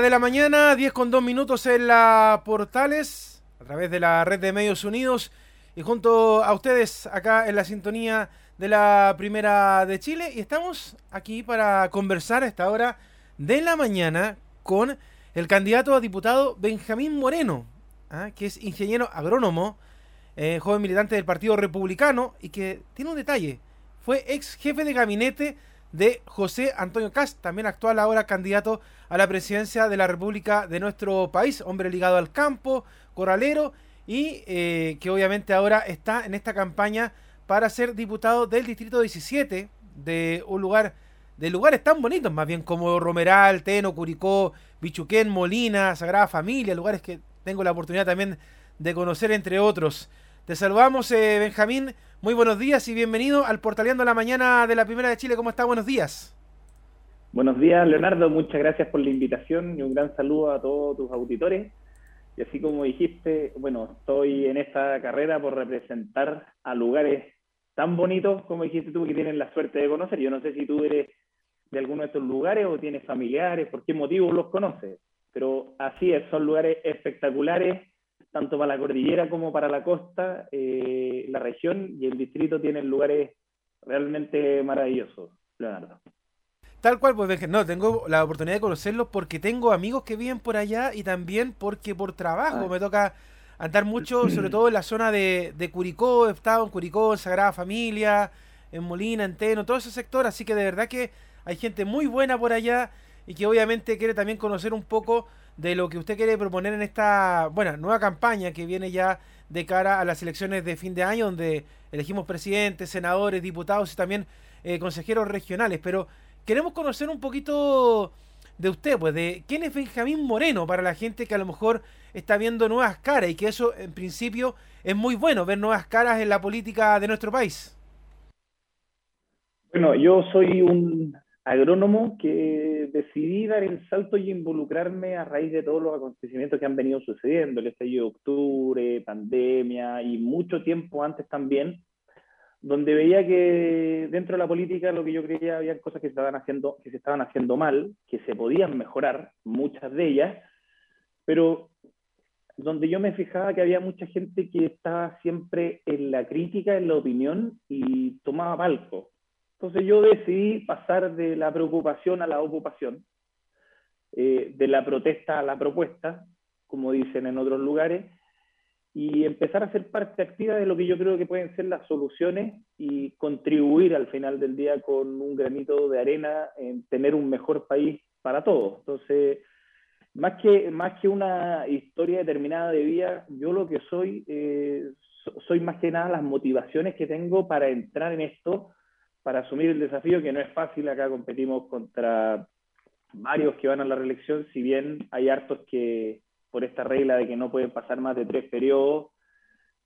de la mañana, 10 con 2 minutos en la Portales, a través de la red de Medios Unidos y junto a ustedes acá en la sintonía de la Primera de Chile. Y estamos aquí para conversar a esta hora de la mañana con el candidato a diputado Benjamín Moreno, ¿ah? que es ingeniero agrónomo, eh, joven militante del Partido Republicano y que tiene un detalle, fue ex jefe de gabinete de José Antonio Cast, también actual ahora candidato a la presidencia de la República de nuestro país, hombre ligado al campo, corralero y eh, que obviamente ahora está en esta campaña para ser diputado del Distrito 17 de un lugar, de lugares tan bonitos más bien como Romeral, Teno, Curicó, Bichuquén, Molina, Sagrada Familia, lugares que tengo la oportunidad también de conocer entre otros. Te saludamos, eh, Benjamín. Muy buenos días y bienvenido al Portaleando la Mañana de la Primera de Chile. ¿Cómo está? Buenos días. Buenos días, Leonardo. Muchas gracias por la invitación y un gran saludo a todos tus auditores. Y así como dijiste, bueno, estoy en esta carrera por representar a lugares tan bonitos como dijiste tú que tienen la suerte de conocer. Yo no sé si tú eres de alguno de estos lugares o tienes familiares, por qué motivo los conoces. Pero así es, son lugares espectaculares tanto para la cordillera como para la costa, eh, la región y el distrito tienen lugares realmente maravillosos, Leonardo. Tal cual, pues no, tengo la oportunidad de conocerlos porque tengo amigos que viven por allá y también porque por trabajo ah. me toca andar mucho, sobre todo en la zona de, de Curicó, he estado en Curicó, en Sagrada Familia, en Molina, en Teno, todo ese sector, así que de verdad que hay gente muy buena por allá y que obviamente quiere también conocer un poco de lo que usted quiere proponer en esta bueno, nueva campaña que viene ya de cara a las elecciones de fin de año, donde elegimos presidentes, senadores, diputados y también eh, consejeros regionales. Pero queremos conocer un poquito de usted, pues, de quién es Benjamín Moreno para la gente que a lo mejor está viendo nuevas caras y que eso en principio es muy bueno, ver nuevas caras en la política de nuestro país. Bueno, yo soy un agrónomo que decidí dar el salto y involucrarme a raíz de todos los acontecimientos que han venido sucediendo, el estallido de octubre, pandemia y mucho tiempo antes también, donde veía que dentro de la política lo que yo creía había cosas que se estaban haciendo, que se estaban haciendo mal, que se podían mejorar, muchas de ellas, pero donde yo me fijaba que había mucha gente que estaba siempre en la crítica, en la opinión y tomaba palco entonces yo decidí pasar de la preocupación a la ocupación, eh, de la protesta a la propuesta, como dicen en otros lugares, y empezar a ser parte activa de lo que yo creo que pueden ser las soluciones y contribuir al final del día con un granito de arena en tener un mejor país para todos. Entonces, más que, más que una historia determinada de vida, yo lo que soy, eh, soy más que nada las motivaciones que tengo para entrar en esto para asumir el desafío, que no es fácil. Acá competimos contra varios que van a la reelección, si bien hay hartos que, por esta regla de que no pueden pasar más de tres periodos,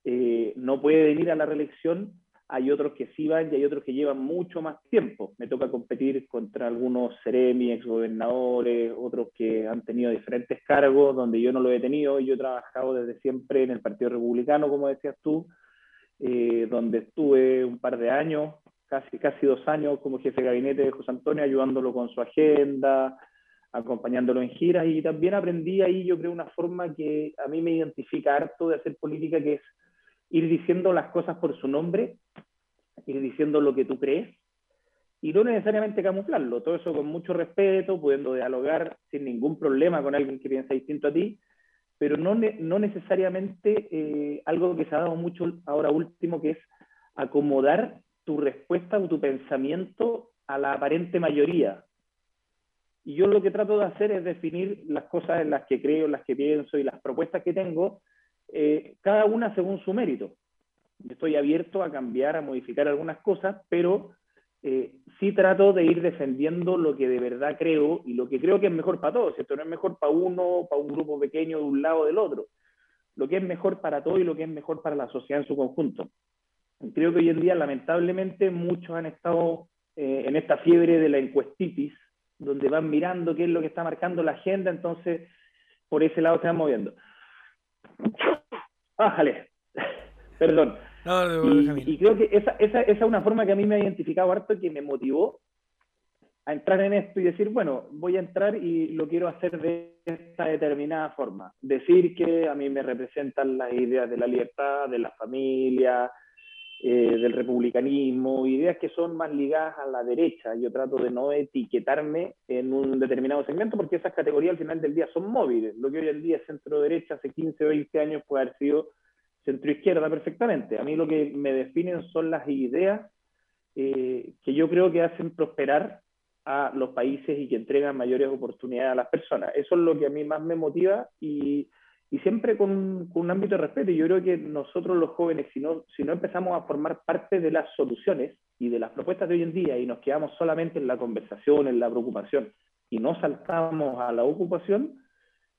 eh, no pueden ir a la reelección. Hay otros que sí van y hay otros que llevan mucho más tiempo. Me toca competir contra algunos seremi, exgobernadores, otros que han tenido diferentes cargos donde yo no lo he tenido. Yo he trabajado desde siempre en el Partido Republicano, como decías tú, eh, donde estuve un par de años casi, casi dos años como jefe de gabinete de José Antonio, ayudándolo con su agenda, acompañándolo en giras y también aprendí ahí, yo creo, una forma que a mí me identifica harto de hacer política, que es ir diciendo las cosas por su nombre, ir diciendo lo que tú crees y no necesariamente camuflarlo, todo eso con mucho respeto, pudiendo dialogar sin ningún problema con alguien que piensa distinto a ti, pero no, no necesariamente eh, algo que se ha dado mucho ahora último, que es acomodar tu respuesta o tu pensamiento a la aparente mayoría. Y yo lo que trato de hacer es definir las cosas en las que creo, en las que pienso y las propuestas que tengo, eh, cada una según su mérito. Estoy abierto a cambiar, a modificar algunas cosas, pero eh, sí trato de ir defendiendo lo que de verdad creo y lo que creo que es mejor para todos. Esto no es mejor para uno, para un grupo pequeño de un lado o del otro. Lo que es mejor para todos y lo que es mejor para la sociedad en su conjunto creo que hoy en día, lamentablemente, muchos han estado eh, en esta fiebre de la encuestitis, donde van mirando qué es lo que está marcando la agenda, entonces por ese lado se van moviendo. Bájale, perdón. y, creo que esa, esa, esa, es una forma que a mí me ha identificado harto, que me motivó a entrar en esto y decir, bueno, voy a entrar y lo quiero hacer de esta determinada forma. Decir que a mí me representan las ideas de la libertad, de la familia, eh, del republicanismo, ideas que son más ligadas a la derecha. Yo trato de no etiquetarme en un determinado segmento porque esas categorías al final del día son móviles. Lo que hoy en día es centro-derecha, hace 15 o 20 años puede haber sido centro-izquierda perfectamente. A mí lo que me definen son las ideas eh, que yo creo que hacen prosperar a los países y que entregan mayores oportunidades a las personas. Eso es lo que a mí más me motiva y, y siempre con, un ámbito de respeto. Yo creo que nosotros los jóvenes, si no, si no empezamos a formar parte de las soluciones y de las propuestas de hoy en día y nos quedamos solamente en la conversación, en la preocupación y no saltamos a la ocupación,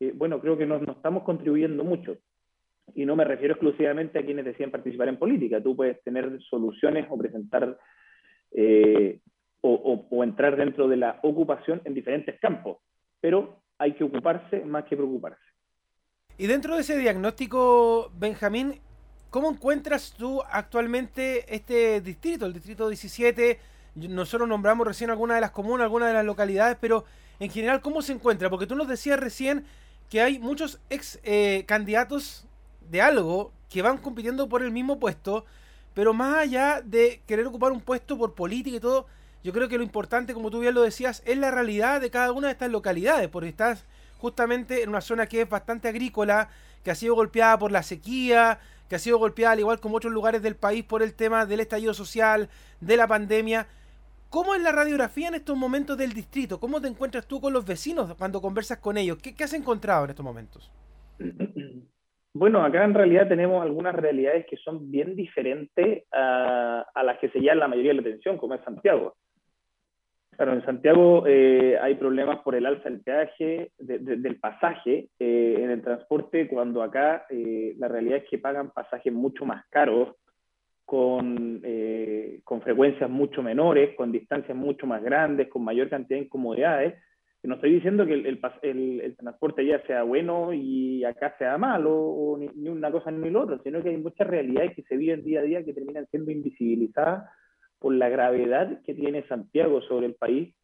eh, bueno, creo que no, no estamos contribuyendo mucho. Y no me refiero exclusivamente a quienes decían participar en política. Tú puedes tener soluciones o presentar eh, o, entrar dentro de la ocupación en diferentes campos, pero hay que ocuparse más que preocuparse. Y dentro de ese diagnóstico, Benjamín, ¿cómo encuentras tú actualmente este distrito, el distrito 17? Nosotros nombramos recién algunas de las comunas, algunas de las localidades, pero en general, ¿cómo se encuentra? Porque tú nos decías recién que hay muchos ex eh, candidatos de algo que van compitiendo por el mismo puesto, pero más allá de querer ocupar un puesto por política y todo, yo creo que lo importante, como tú bien lo decías, es la realidad de cada una de estas localidades, porque estás justamente en una zona que es bastante agrícola, que ha sido golpeada por la sequía, que ha sido golpeada al igual como otros lugares del país por el tema del estallido social, de la pandemia. ¿Cómo es la radiografía en estos momentos del distrito? ¿Cómo te encuentras tú con los vecinos cuando conversas con ellos? ¿Qué, has encontrado en estos momentos? Bueno, acá en realidad tenemos algunas realidades que son bien diferentes a, las que se llama la mayoría de la atención, como es Santiago. Claro, en Santiago eh, hay problemas por el alza del peaje, del pasaje eh, en el transporte, cuando acá eh, la realidad es que pagan pasajes mucho más caros, con, con frecuencias mucho menores, con distancias mucho más grandes, con mayor cantidad de incomodidades. No estoy diciendo que el, transporte ya sea bueno y acá sea malo, o ni, ni una cosa ni la otra, sino que hay muchas realidades que se viven día a día que terminan siendo invisibilizadas por la gravedad que tiene Santiago sobre el país.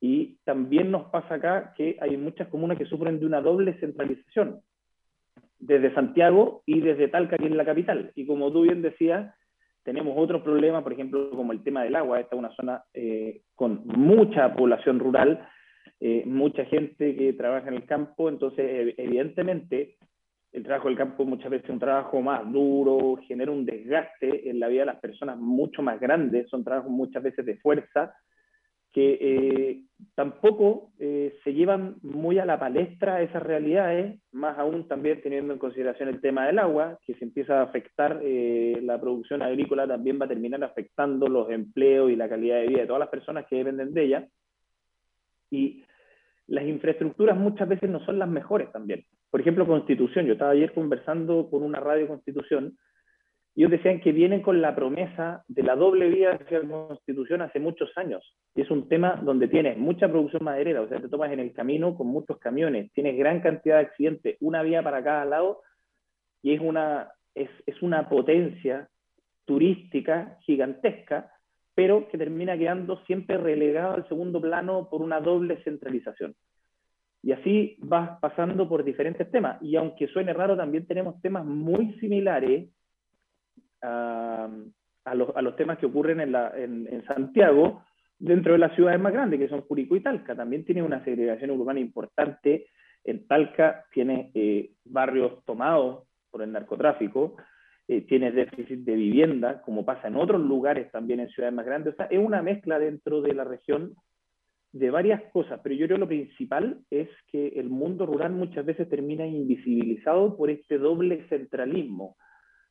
Y también nos pasa acá que hay muchas comunas que sufren de una doble centralización, desde Santiago y desde Talca, que es la capital. Y como tú bien decías, tenemos otros problemas, por ejemplo, como el tema del agua. Esta es una zona eh, con mucha población rural, eh, mucha gente que trabaja en el campo, entonces evidentemente el trabajo del campo muchas veces es un trabajo más duro, genera un desgaste en la vida de las personas mucho más grande, son trabajos muchas veces de fuerza, que eh, tampoco eh, se llevan muy a la palestra esas realidades, más aún también teniendo en consideración el tema del agua, que si empieza a afectar eh, la producción agrícola también va a terminar afectando los empleos y la calidad de vida de todas las personas que dependen de ella. Y las infraestructuras muchas veces no son las mejores también. Por ejemplo, Constitución. Yo estaba ayer conversando con una radio Constitución y ellos decían que vienen con la promesa de la doble vía hacia la Constitución hace muchos años. Y es un tema donde tienes mucha producción maderera, o sea, te tomas en el camino con muchos camiones, tienes gran cantidad de accidentes, una vía para cada lado, y es una, es, es una potencia turística gigantesca pero que termina quedando siempre relegado al segundo plano por una doble centralización. Y así vas pasando por diferentes temas. Y aunque suene raro, también tenemos temas muy similares a, los, a los, temas que ocurren en, Santiago, dentro de las ciudades más grandes, que son Curicó y Talca. También tiene una segregación urbana importante. En Talca tiene eh, barrios tomados por el narcotráfico, eh, tienes déficit de vivienda, como pasa en otros lugares también en ciudades más grandes. O sea, es una mezcla dentro de la región de varias cosas, pero yo creo que lo principal es que el mundo rural muchas veces termina invisibilizado por este doble centralismo,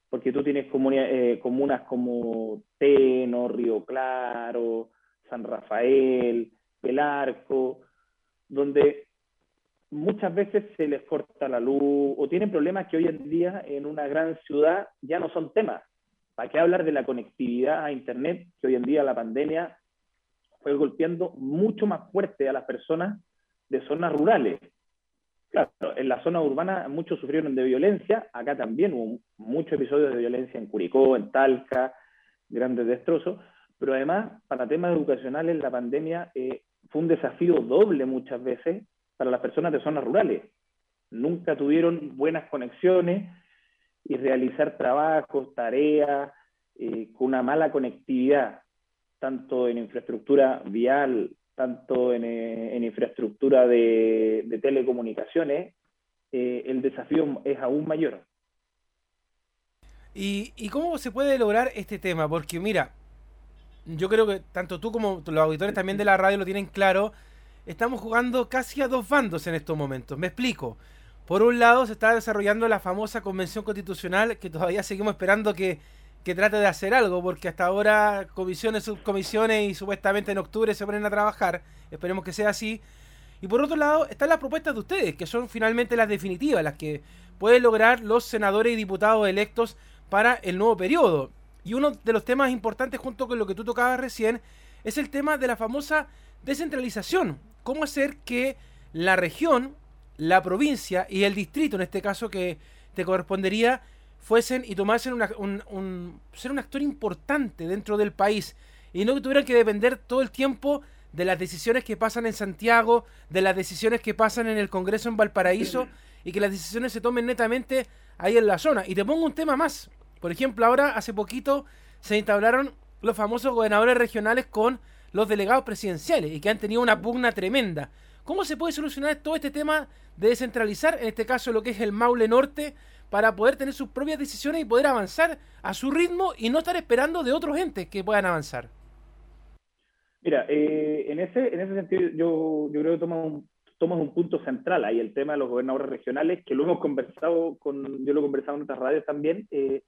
porque tú tienes eh, comunas como Teno, Río Claro, San Rafael, El Arco, donde muchas veces se les corta la luz o tienen problemas que hoy en día en una gran ciudad ya no son temas. ¿Para qué hablar de la conectividad a Internet, que hoy en día la pandemia fue golpeando mucho más fuerte a las personas de zonas rurales? Claro, en la zona urbana muchos sufrieron de violencia, acá también hubo muchos episodios de violencia en Curicó, en Talca, grandes destrozos, pero además, para temas educacionales, la pandemia eh, fue un desafío doble muchas veces para las personas de zonas rurales. Nunca tuvieron buenas conexiones y realizar trabajos, tareas, eh, con una mala conectividad, tanto en infraestructura vial, tanto en, eh, infraestructura de, telecomunicaciones, eh, el desafío es aún mayor. ¿Y, ¿Y cómo se puede lograr este tema? Porque mira, yo creo que tanto tú como los auditores también de la radio lo tienen claro, estamos jugando casi a dos bandos en estos momentos. Me explico. Por un lado se está desarrollando la famosa convención constitucional que todavía seguimos esperando que, que trate de hacer algo, porque hasta ahora comisiones, subcomisiones y supuestamente en octubre se ponen a trabajar. Esperemos que sea así. Y por otro lado están las propuestas de ustedes, que son finalmente las definitivas, las que pueden lograr los senadores y diputados electos para el nuevo periodo. Y uno de los temas importantes junto con lo que tú tocabas recién es el tema de la famosa descentralización. ¿Cómo hacer que la región, la provincia y el distrito, en este caso que te correspondería, fuesen y tomasen un, ser un actor importante dentro del país y no que tuvieran que depender todo el tiempo de las decisiones que pasan en Santiago, de las decisiones que pasan en el Congreso en Valparaíso y que las decisiones se tomen netamente ahí en la zona. Y te pongo un tema más. Por ejemplo, ahora hace poquito se instauraron los famosos gobernadores regionales con los delegados presidenciales y que han tenido una pugna tremenda. ¿Cómo se puede solucionar todo este tema de descentralizar, en este caso lo que es el Maule Norte, para poder tener sus propias decisiones y poder avanzar a su ritmo y no estar esperando de otros entes que puedan avanzar? Mira, eh, en, ese, en ese sentido yo, yo creo que tomas un, un punto central ahí, el tema de los gobernadores regionales, que lo hemos conversado con, yo lo he conversado en otras radios también, eh,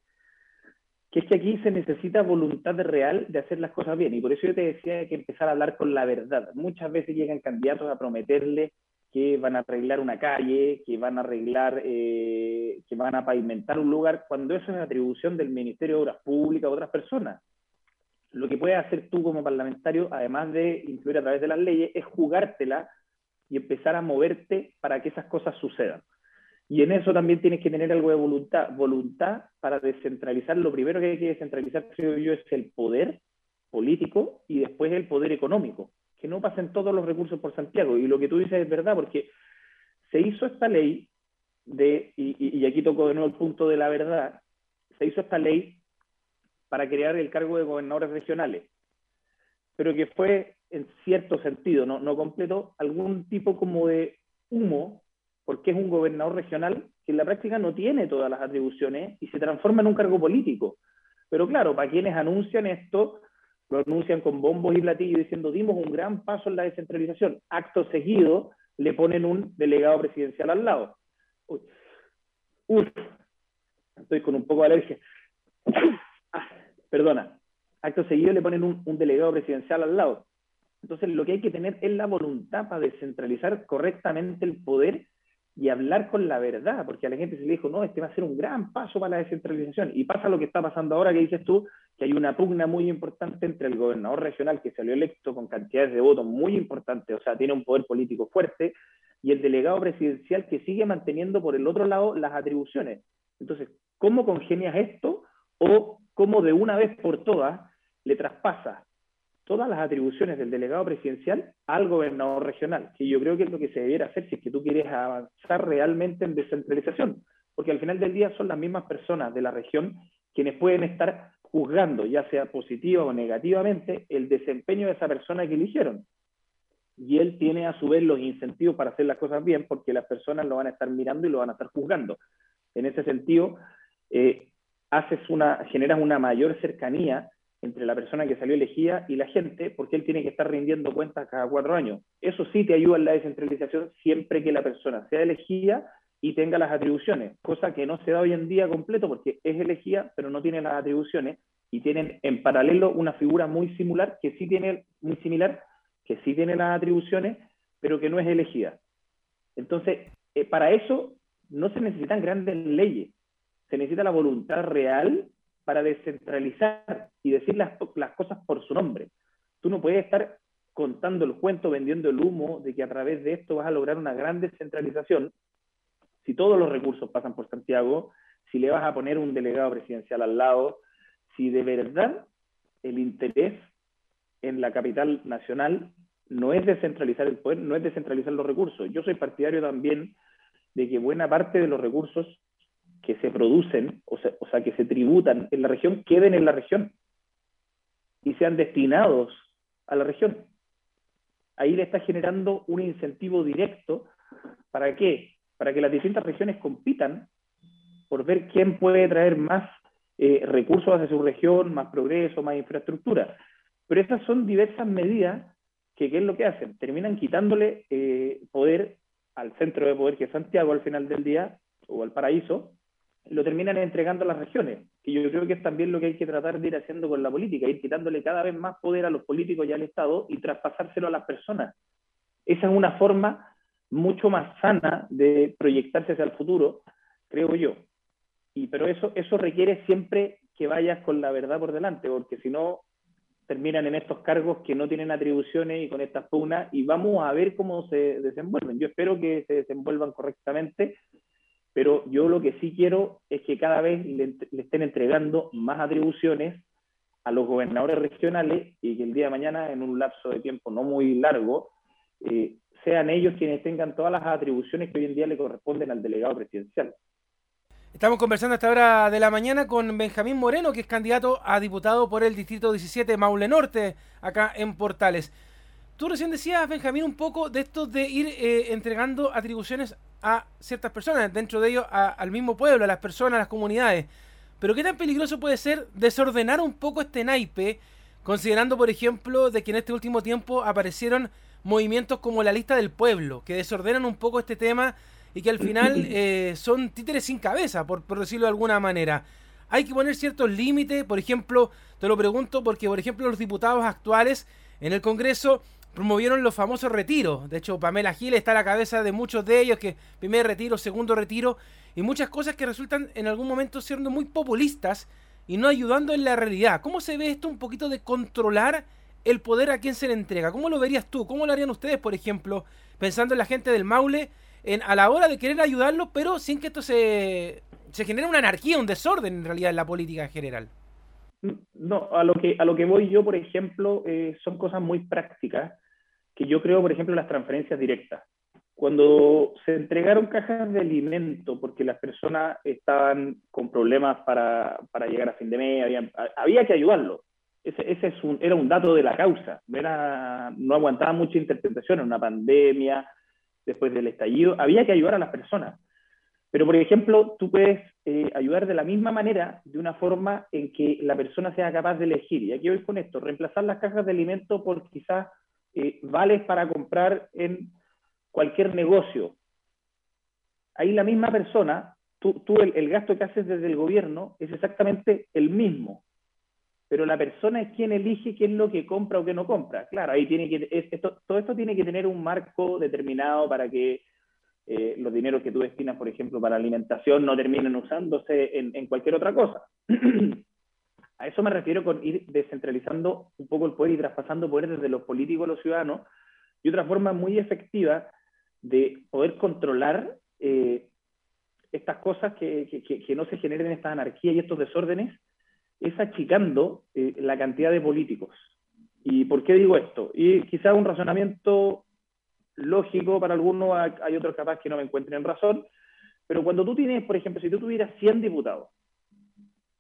que es que aquí se necesita voluntad real de hacer las cosas bien. Y por eso yo te decía que empezar a hablar con la verdad. Muchas veces llegan candidatos a prometerle que van a arreglar una calle, que van a arreglar, eh, que van a pavimentar un lugar, cuando eso es atribución del Ministerio de Obras Públicas o otras personas. Lo que puedes hacer tú como parlamentario, además de influir a través de las leyes, es jugártela y empezar a moverte para que esas cosas sucedan. Y en eso también tienes que tener algo de voluntad. Voluntad para descentralizar. Lo primero que hay que descentralizar, creo yo, es el poder político y después el poder económico. Que no pasen todos los recursos por Santiago. Y lo que tú dices es verdad, porque se hizo esta ley de, y, aquí toco de nuevo el punto de la verdad, se hizo esta ley para crear el cargo de gobernadores regionales, pero que fue en cierto sentido, no, no completo, algún tipo como de humo porque es un gobernador regional que en la práctica no tiene todas las atribuciones y se transforma en un cargo político. Pero claro, para quienes anuncian esto, lo anuncian con bombos y platillos diciendo dimos un gran paso en la descentralización. Acto seguido le ponen un delegado presidencial al lado. Uf, estoy con un poco de alergia. Ah, perdona. Acto seguido le ponen un, un delegado presidencial al lado. Entonces lo que hay que tener es la voluntad para descentralizar correctamente el poder y hablar con la verdad, porque a la gente se le dijo, no, este va a ser un gran paso para la descentralización. Y pasa lo que está pasando ahora que dices tú, que hay una pugna muy importante entre el gobernador regional que salió electo con cantidades de votos muy importantes, o sea, tiene un poder político fuerte, y el delegado presidencial que sigue manteniendo por el otro lado las atribuciones. Entonces, ¿cómo congenias esto? O cómo de una vez por todas le traspasas todas las atribuciones del delegado presidencial al gobernador regional, que yo creo que es lo que se debiera hacer si es que tú quieres avanzar realmente en descentralización, porque al final del día son las mismas personas de la región quienes pueden estar juzgando, ya sea positiva o negativamente, el desempeño de esa persona que eligieron. Y él tiene a su vez los incentivos para hacer las cosas bien, porque las personas lo van a estar mirando y lo van a estar juzgando. En ese sentido, eh, haces una, generas una mayor cercanía entre la persona que salió elegida y la gente, porque él tiene que estar rindiendo cuentas cada cuatro años. Eso sí te ayuda en la descentralización siempre que la persona sea elegida y tenga las atribuciones, cosa que no se da hoy en día completo porque es elegida, pero no tiene las atribuciones y tienen en paralelo una figura muy similar que sí tiene muy similar, que sí tiene las atribuciones, pero que no es elegida. Entonces, eh, para eso no se necesitan grandes leyes, se necesita la voluntad real para descentralizar y decir las, las cosas por su nombre. Tú no puedes estar contando el cuento, vendiendo el humo de que a través de esto vas a lograr una gran descentralización si todos los recursos pasan por Santiago, si le vas a poner un delegado presidencial al lado, si de verdad el interés en la capital nacional no es descentralizar el poder, no es descentralizar los recursos. Yo soy partidario también de que buena parte de los recursos que se producen, o sea, que se tributan en la región, queden en la región y sean destinados a la región. Ahí le está generando un incentivo directo. ¿Para qué? Para que las distintas regiones compitan por ver quién puede traer más eh, recursos hacia su región, más progreso, más infraestructura. Pero estas son diversas medidas que, ¿qué es lo que hacen? Terminan quitándole eh, poder al centro de poder que es Santiago al final del día, o al paraíso, lo terminan entregando a las regiones. Y yo creo que es también lo que hay que tratar de ir haciendo con la política, ir quitándole cada vez más poder a los políticos y al Estado y traspasárselo a las personas. Esa es una forma mucho más sana de proyectarse hacia el futuro, creo yo. Y, pero eso, eso requiere siempre que vayas con la verdad por delante, porque si no, terminan en estos cargos que no tienen atribuciones y con estas pugnas, y vamos a ver cómo se desenvuelven. Yo espero que se desenvuelvan correctamente, pero yo lo que sí quiero es que cada vez le, estén entregando más atribuciones a los gobernadores regionales y que el día de mañana, en un lapso de tiempo no muy largo, eh, sean ellos quienes tengan todas las atribuciones que hoy en día le corresponden al delegado presidencial. Estamos conversando a esta hora de la mañana con Benjamín Moreno, que es candidato a diputado por el Distrito 17 Maule Norte, acá en Portales. Tú recién decías, Benjamín, un poco de esto de ir eh, entregando atribuciones a ciertas personas, dentro de ellos al mismo pueblo, a las personas, a las comunidades. Pero qué tan peligroso puede ser desordenar un poco este naipe, considerando, por ejemplo, de que en este último tiempo aparecieron movimientos como la lista del pueblo, que desordenan un poco este tema y que al final eh, son títeres sin cabeza, por, decirlo de alguna manera. Hay que poner ciertos límites, por ejemplo, te lo pregunto porque, por ejemplo, los diputados actuales en el Congreso promovieron los famosos retiros. De hecho, Pamela Gil está a la cabeza de muchos de ellos, que primer retiro, segundo retiro, y muchas cosas que resultan en algún momento siendo muy populistas y no ayudando en la realidad. ¿Cómo se ve esto un poquito de controlar el poder a quien se le entrega? ¿Cómo lo verías tú? ¿Cómo lo harían ustedes, por ejemplo, pensando en la gente del Maule? a la hora de querer ayudarlo, pero sin que esto se, genere una anarquía, un desorden en realidad en la política en general. No, a lo que, a lo que voy yo, por ejemplo, eh, son cosas muy prácticas que yo creo, por ejemplo, las transferencias directas. Cuando se entregaron cajas de alimento porque las personas estaban con problemas para, para llegar a fin de mes, había, había que ayudarlo. Ese, ese es un, era un dato de la causa. Era, no aguantaba mucha interpretación, en una pandemia, después del estallido, había que ayudar a las personas. Pero, por ejemplo, tú puedes eh, ayudar de la misma manera, de una forma en que la persona sea capaz de elegir. Y aquí voy con esto, reemplazar las cajas de alimento por quizás eh, vales para comprar en cualquier negocio. Ahí la misma persona, tú, tú el, gasto que haces desde el gobierno es exactamente el mismo pero la persona es quien elige qué es lo que compra o qué no compra. Claro, ahí tiene que, esto, todo esto tiene que tener un marco determinado para que eh, los dineros que tú destinas, por ejemplo, para alimentación no terminen usándose en, en cualquier otra cosa. a eso me refiero con ir descentralizando un poco el poder y traspasando poder desde los políticos a los ciudadanos. Y otra forma muy efectiva de poder controlar eh, estas cosas que, que, que no se generen estas anarquías y estos desórdenes es achicando eh, la cantidad de políticos. ¿Y por qué digo esto? Y quizás un razonamiento lógico para algunos, hay otros capaz que no me encuentren razón, pero cuando tú tienes, por ejemplo, si tú tuvieras 100 diputados,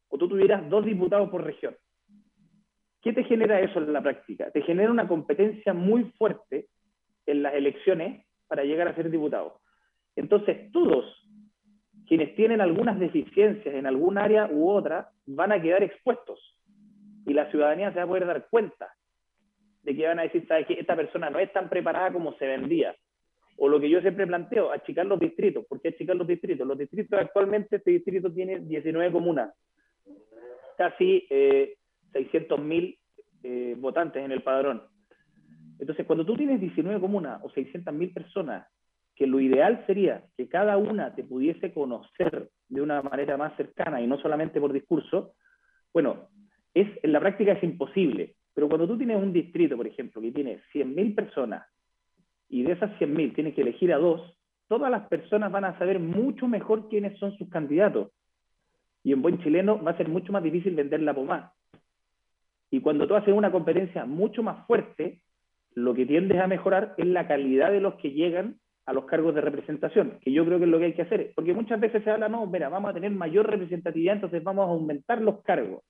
o tú tuvieras dos diputados por región, ¿qué te genera eso en la práctica? Te genera una competencia muy fuerte en las elecciones para llegar a ser diputado. Entonces, todos quienes tienen algunas deficiencias en algún área u otra van a quedar expuestos. Y la ciudadanía se va a poder dar cuenta de que van a decir, ¿sabes Esta persona no es tan preparada como se vendía. O lo que yo siempre planteo, achicar los distritos. ¿Por qué achicar los distritos? Los distritos actualmente, este distrito tiene 19 comunas, casi eh, 600.000 eh, votantes en el padrón. Entonces, cuando tú tienes 19 comunas o 600.000 personas que lo ideal sería que cada una te pudiese conocer de una manera más cercana y no solamente por discurso, bueno, es, en la práctica es imposible. Pero cuando tú tienes un distrito, por ejemplo, que tiene 100.000 personas y de esas 100.000 tienes que elegir a dos, todas las personas van a saber mucho mejor quiénes son sus candidatos. Y en buen chileno va a ser mucho más difícil vender la pomada. Y cuando tú haces una competencia mucho más fuerte, lo que tiendes a mejorar es la calidad de los que llegan a los cargos de representación, que yo creo que es lo que hay que hacer, porque muchas veces se habla, no, mira, vamos a tener mayor representatividad, entonces vamos a aumentar los cargos,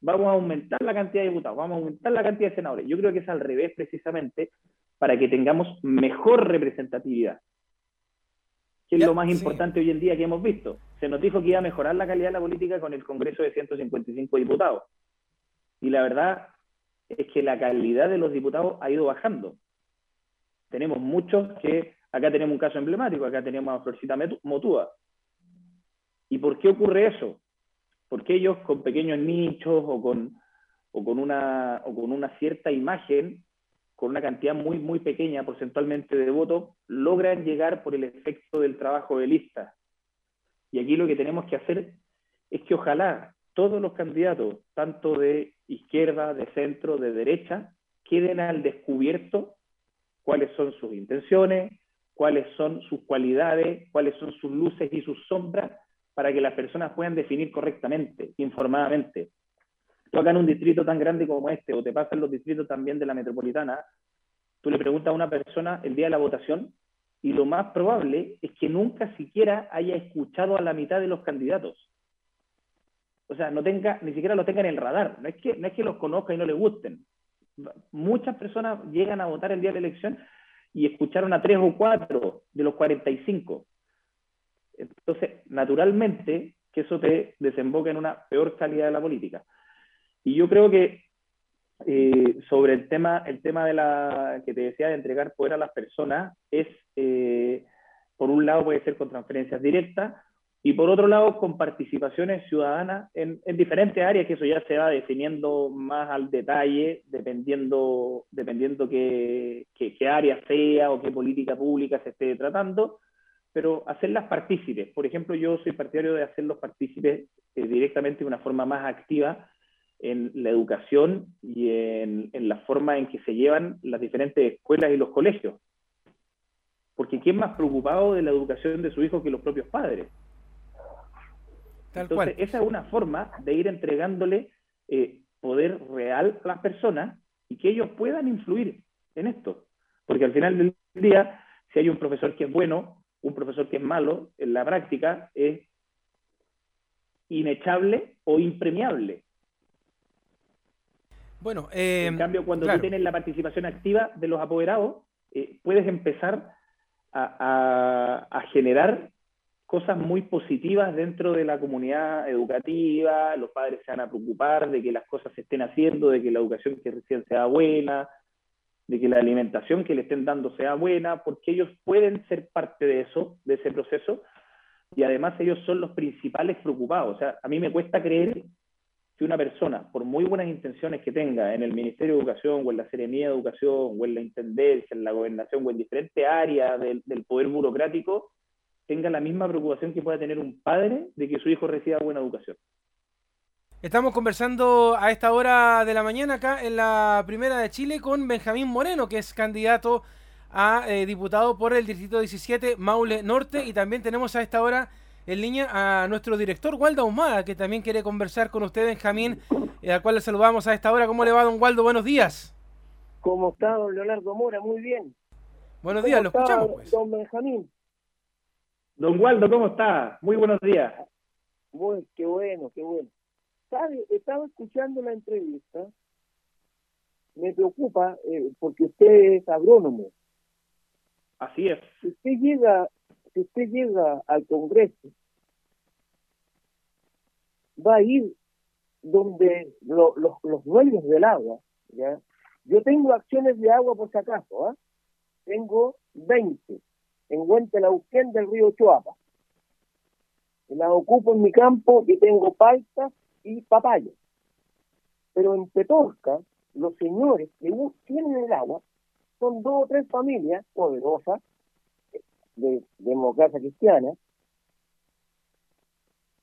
vamos a aumentar la cantidad de diputados, vamos a aumentar la cantidad de senadores. Yo creo que es al revés precisamente para que tengamos mejor representatividad, que es lo más importante hoy en día que hemos visto. Se nos dijo que iba a mejorar la calidad de la política con el Congreso de 155 diputados. Y la verdad es que la calidad de los diputados ha ido bajando. Tenemos muchos que Acá tenemos un caso emblemático, acá tenemos a Florcita Motúa. ¿Y por qué ocurre eso? Porque ellos con pequeños nichos o con, o con, una, o con una cierta imagen, con una cantidad muy, muy pequeña porcentualmente de votos, logran llegar por el efecto del trabajo de lista. Y aquí lo que tenemos que hacer es que ojalá todos los candidatos, tanto de izquierda, de centro, de derecha, queden al descubierto cuáles son sus intenciones, cuáles son sus cualidades, cuáles son sus luces y sus sombras, para que las personas puedan definir correctamente, informadamente. Tú acá en un distrito tan grande como este, o te pasa en los distritos también de la metropolitana, tú le preguntas a una persona el día de la votación y lo más probable es que nunca siquiera haya escuchado a la mitad de los candidatos. O sea, no tenga, ni siquiera lo tenga en el radar. No es que, no es que los conozca y no le gusten. Muchas personas llegan a votar el día de la elección y escucharon a tres o cuatro de los 45. Entonces, naturalmente, que eso te desemboca en una peor calidad de la política. Y yo creo que eh, sobre el tema, el tema de la que te decía de entregar poder a las personas es, eh, por un lado puede ser con transferencias directas, y por otro lado, con participaciones ciudadanas en, diferentes áreas, que eso ya se va definiendo más al detalle, dependiendo, dependiendo qué, qué, área sea o qué política pública se esté tratando, pero hacerlas partícipes. Por ejemplo, yo soy partidario de hacerlos partícipes eh, directamente de una forma más activa en la educación y en, en la forma en que se llevan las diferentes escuelas y los colegios. Porque ¿quién más preocupado de la educación de su hijo que los propios padres? Entonces, esa es una forma de ir entregándole eh, poder real a las personas y que ellos puedan influir en esto. Porque al final del día, si hay un profesor que es bueno, un profesor que es malo, en la práctica es inechable o impremiable. Bueno, en eh, cambio, cuando tú tienes la participación activa de los apoderados, eh, puedes empezar a, generar cosas muy positivas dentro de la comunidad educativa, los padres se van a preocupar de que las cosas se estén haciendo, de que la educación que recién sea buena, de que la alimentación que le estén dando sea buena, porque ellos pueden ser parte de eso, de ese proceso, y además ellos son los principales preocupados. O sea, a mí me cuesta creer que una persona, por muy buenas intenciones que tenga en el Ministerio de Educación o en la Serenía de Educación o en la Intendencia, en la Gobernación o en diferentes áreas del, del poder burocrático, tenga la misma preocupación que pueda tener un padre de que su hijo reciba buena educación. Estamos conversando a esta hora de la mañana acá en la Primera de Chile con Benjamín Moreno, que es candidato a eh, diputado por el Distrito 17 Maule Norte. Y también tenemos a esta hora en línea a nuestro director, Waldo Ahumada, que también quiere conversar con usted, Benjamín, eh, al cual le saludamos a esta hora. ¿Cómo le va, don Waldo? Buenos días. ¿Cómo está, don Leonardo Mora? Muy bien. Buenos días, lo escuchamos. Pues. Don Benjamín. Don Waldo, ¿cómo está? Muy buenos días. Muy, qué bueno, qué bueno. ¿Sabe? Estaba escuchando la entrevista. Me preocupa eh, porque usted es agrónomo. Así es. Si usted llega, si usted llega al Congreso, va a ir donde los, los dueños del agua, ¿ya? Yo tengo acciones de agua por si acaso, ¿ah? Tengo 20 en Huente-Lauquén del río Chuapa. La ocupo en mi campo y tengo paltas y papayas. Pero en Petorca, los señores que tienen el agua son dos o tres familias poderosas de democracia cristiana,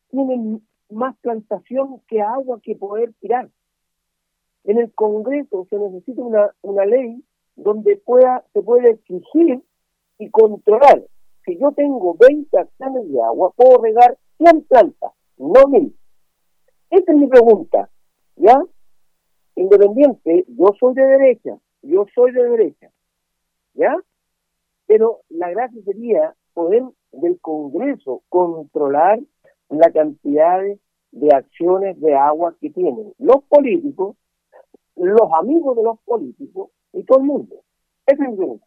tienen más plantación que agua que poder tirar. En el Congreso se necesita una, una ley donde pueda se puede exigir y controlar. Si yo tengo 20 acciones de agua, puedo regar 100 plantas, no mil. Esa es mi pregunta, ¿ya? independiente, yo soy de derecha, yo soy de derecha, ¿ya? Pero la gracia sería poder del Congreso controlar la cantidad de acciones de agua que tienen los políticos, los amigos de los políticos y todo el mundo. Esa es mi pregunta.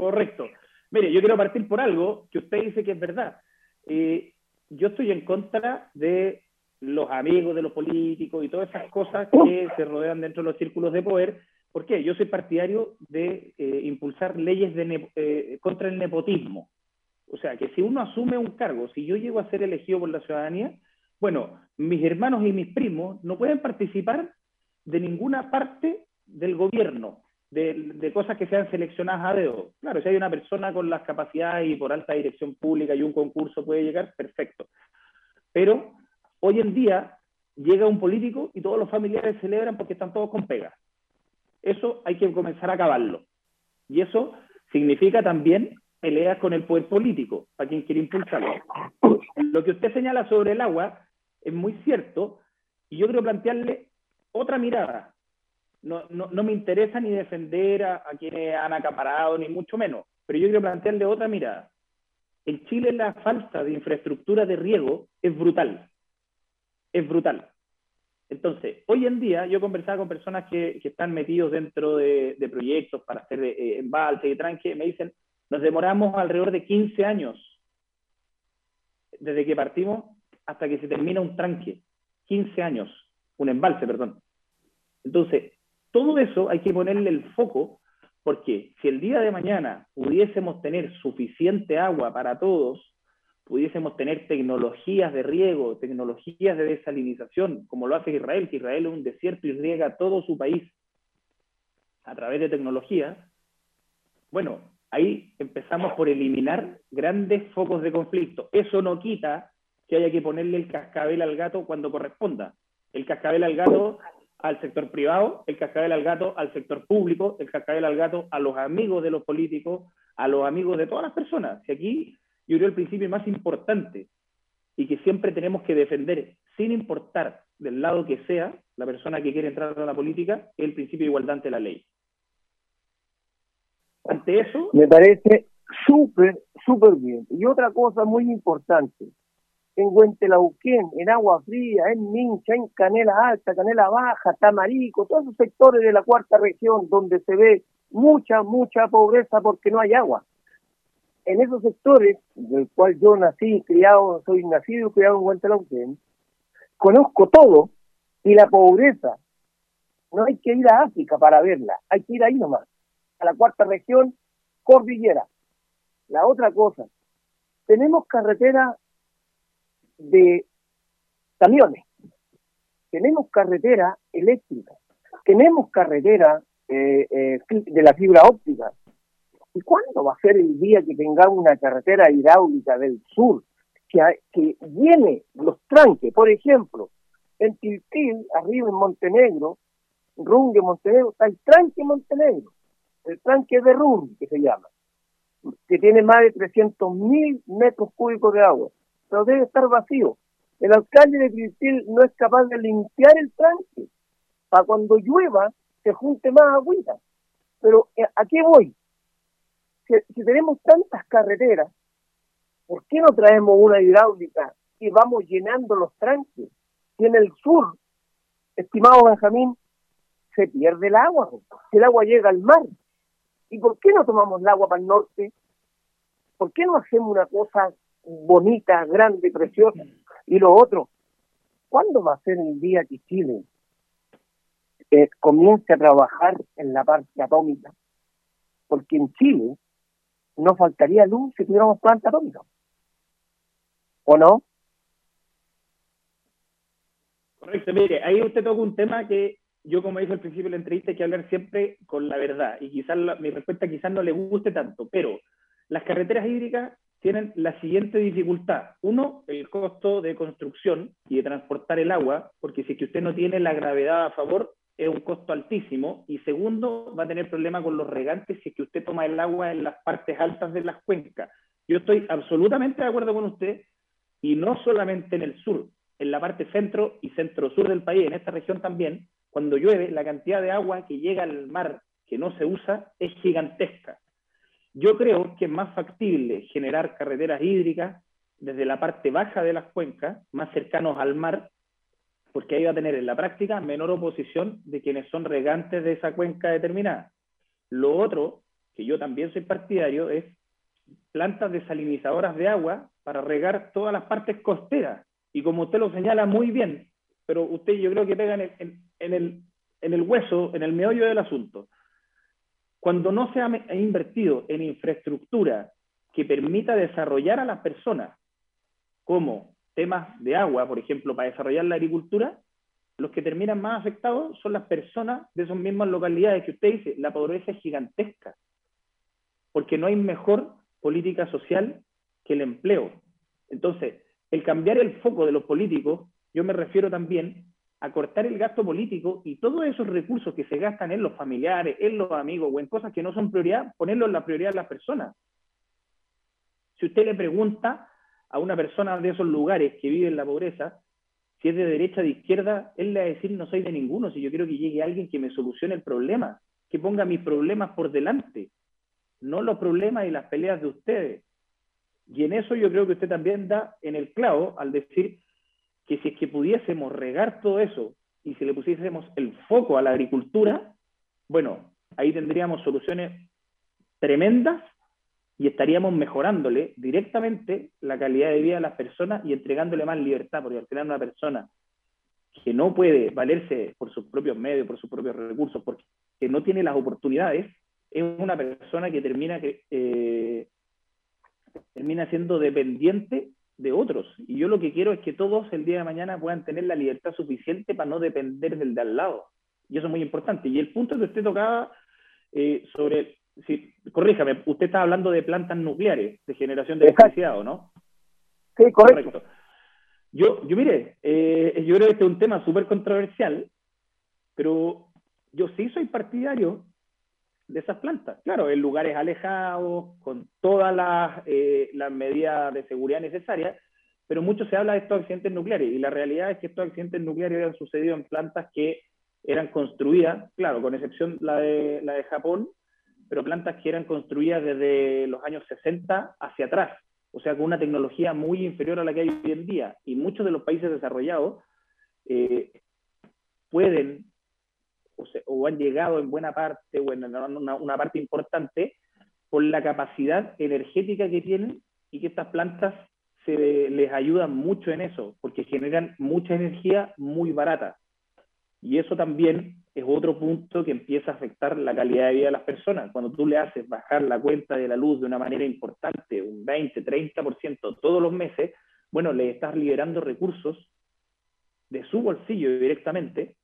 Correcto. Mire, yo quiero partir por algo que usted dice que es verdad. Eh, yo estoy en contra de los amigos de los políticos y todas esas cosas que se rodean dentro de los círculos de poder. ¿Por qué? Yo soy partidario de eh, impulsar leyes de eh, contra el nepotismo. O sea, que si uno asume un cargo, si yo llego a ser elegido por la ciudadanía, bueno, mis hermanos y mis primos no pueden participar de ninguna parte del gobierno, de, cosas que sean seleccionadas a dedo. Claro, si hay una persona con las capacidades y por alta dirección pública y un concurso puede llegar, perfecto. Pero hoy en día llega un político y todos los familiares celebran porque están todos con pega. Eso hay que comenzar a acabarlo. Y eso significa también peleas con el poder político, para quien quiere impulsarlo. Lo que usted señala sobre el agua es muy cierto y yo quiero plantearle otra mirada. No, no, me interesa ni defender a, quienes han acaparado, ni mucho menos, pero yo quiero plantearle otra mirada. En Chile la falta de infraestructura de riego es brutal. Es brutal. Entonces, hoy en día yo conversaba con personas que, que están metidos dentro de, proyectos para hacer eh, embalse y tranque, me dicen, nos demoramos alrededor de 15 años desde que partimos hasta que se termina un tranque. 15 años, un embalse, perdón. Entonces, todo eso hay que ponerle el foco porque si el día de mañana pudiésemos tener suficiente agua para todos, pudiésemos tener tecnologías de riego, tecnologías de desalinización, como lo hace Israel, que Israel es un desierto y riega todo su país a través de tecnología, bueno, ahí empezamos por eliminar grandes focos de conflicto. Eso no quita que haya que ponerle el cascabel al gato cuando corresponda. El cascabel al gato al sector privado, el cascabel al gato al sector público, el cascabel al gato a los amigos de los políticos, a los amigos de todas las personas. Y aquí yo el principio más importante y que siempre tenemos que defender, sin importar del lado que sea la persona que quiere entrar a la política, es el principio de igualdad ante la ley. Ante eso... Me parece súper, súper bien. Y otra cosa muy importante, en Huentelauquén, en Agua Fría, en Mincha, en Canela Alta, Canela Baja, Tamarico, todos esos sectores de la cuarta región donde se ve mucha, mucha pobreza porque no hay agua. En esos sectores, del cual yo nací, criado, soy nacido y criado en Huentelauquén, conozco todo y la pobreza no hay que ir a África para verla, hay que ir ahí nomás, a la cuarta región, cordillera. La otra cosa, tenemos carreteras de camiones, tenemos carretera eléctrica, tenemos carretera eh, eh, de la fibra óptica. ¿Y cuándo va a ser el día que tengamos una carretera hidráulica del sur que, que llene los tranques? Por ejemplo, en Tiltil, arriba en Montenegro, Rungue, Montenegro, está el tranque Montenegro, el tranque de Rungue, que se llama, que tiene más de 300 mil metros cúbicos de agua pero debe estar vacío. El alcalde de Cristil no es capaz de limpiar el tranque para cuando llueva se junte más agüita. Pero eh, ¿a qué voy? Si, tenemos tantas carreteras, ¿por qué no traemos una hidráulica y vamos llenando los tranques? Si en el sur, estimado Benjamín, se pierde el agua, si el agua llega al mar. ¿Y por qué no tomamos el agua para el norte? ¿Por qué no hacemos una cosa bonita, grande, preciosa. Y lo otro, ¿cuándo va a ser el día que Chile eh, comience a trabajar en la parte atómica? Porque en Chile no faltaría luz si tuviéramos planta atómica. ¿O no? Correcto, mire, ahí usted toca un tema que yo, como dije al principio de la entrevista, hay que hablar siempre con la verdad. Y quizás mi respuesta quizás no le guste tanto, pero las carreteras hídricas tienen la siguiente dificultad. Uno, el costo de construcción y de transportar el agua, porque si es que usted no tiene la gravedad a favor, es un costo altísimo. Y segundo, va a tener problema con los regantes si es que usted toma el agua en las partes altas de las cuencas. Yo estoy absolutamente de acuerdo con usted, y no solamente en el sur, en la parte centro y centro-sur del país, en esta región también, cuando llueve, la cantidad de agua que llega al mar que no se usa es gigantesca. Yo creo que es más factible generar carreteras hídricas desde la parte baja de las cuencas, más cercanos al mar, porque ahí va a tener en la práctica menor oposición de quienes son regantes de esa cuenca determinada. Lo otro, que yo también soy partidario, es plantas desalinizadoras de agua para regar todas las partes costeras. Y como usted lo señala muy bien, pero usted yo creo que pega en el, en, el, hueso, en el meollo del asunto. Cuando no se ha invertido en infraestructura que permita desarrollar a las personas como temas de agua, por ejemplo, para desarrollar la agricultura, los que terminan más afectados son las personas de esas mismas localidades que usted dice, la pobreza es gigantesca, porque no hay mejor política social que el empleo. Entonces, el cambiar el foco de los políticos, yo me refiero también a cortar el gasto político y todos esos recursos que se gastan en los familiares, en los amigos o en cosas que no son prioridad, ponerlos en la prioridad de las personas. Si usted le pregunta a una persona de esos lugares que vive en la pobreza, si es de derecha o de izquierda, él le va a decir no soy de ninguno, si yo quiero que llegue alguien que me solucione el problema, que ponga mis problemas por delante, no los problemas y las peleas de ustedes. Y en eso yo creo que usted también da en el clavo al decir que si es que pudiésemos regar todo eso y si le pusiésemos el foco a la agricultura, bueno, ahí tendríamos soluciones tremendas y estaríamos mejorándole directamente la calidad de vida de las personas y entregándole más libertad, porque al final una persona que no puede valerse por sus propios medios, por sus propios recursos, porque no tiene las oportunidades, es una persona que termina, eh, termina siendo dependiente de otros. Y yo lo que quiero es que todos el día de mañana puedan tener la libertad suficiente para no depender del de al lado. Y eso es muy importante. Y el punto que usted tocaba eh, sobre sí, corríjame, usted está hablando de plantas nucleares de generación de electricidad, ¿o no? Sí, correcto. Yo, yo mire, eh, yo creo que este es un tema súper controversial, pero yo sí soy partidario de esas plantas. Claro, en lugares alejados, con todas las, eh, las medidas de seguridad necesarias, pero mucho se habla de estos accidentes nucleares y la realidad es que estos accidentes nucleares han sucedido en plantas que eran construidas, claro, con excepción la de, la de Japón, pero plantas que eran construidas desde los años 60 hacia atrás, o sea, con una tecnología muy inferior a la que hay hoy en día. Y muchos de los países desarrollados eh, pueden o, han llegado en buena parte o en una, parte importante por la capacidad energética que tienen y que estas plantas se les ayudan mucho en eso, porque generan mucha energía muy barata. Y eso también es otro punto que empieza a afectar la calidad de vida de las personas. Cuando tú le haces bajar la cuenta de la luz de una manera importante, un 20, 30% todos los meses, bueno, le estás liberando recursos de su bolsillo directamente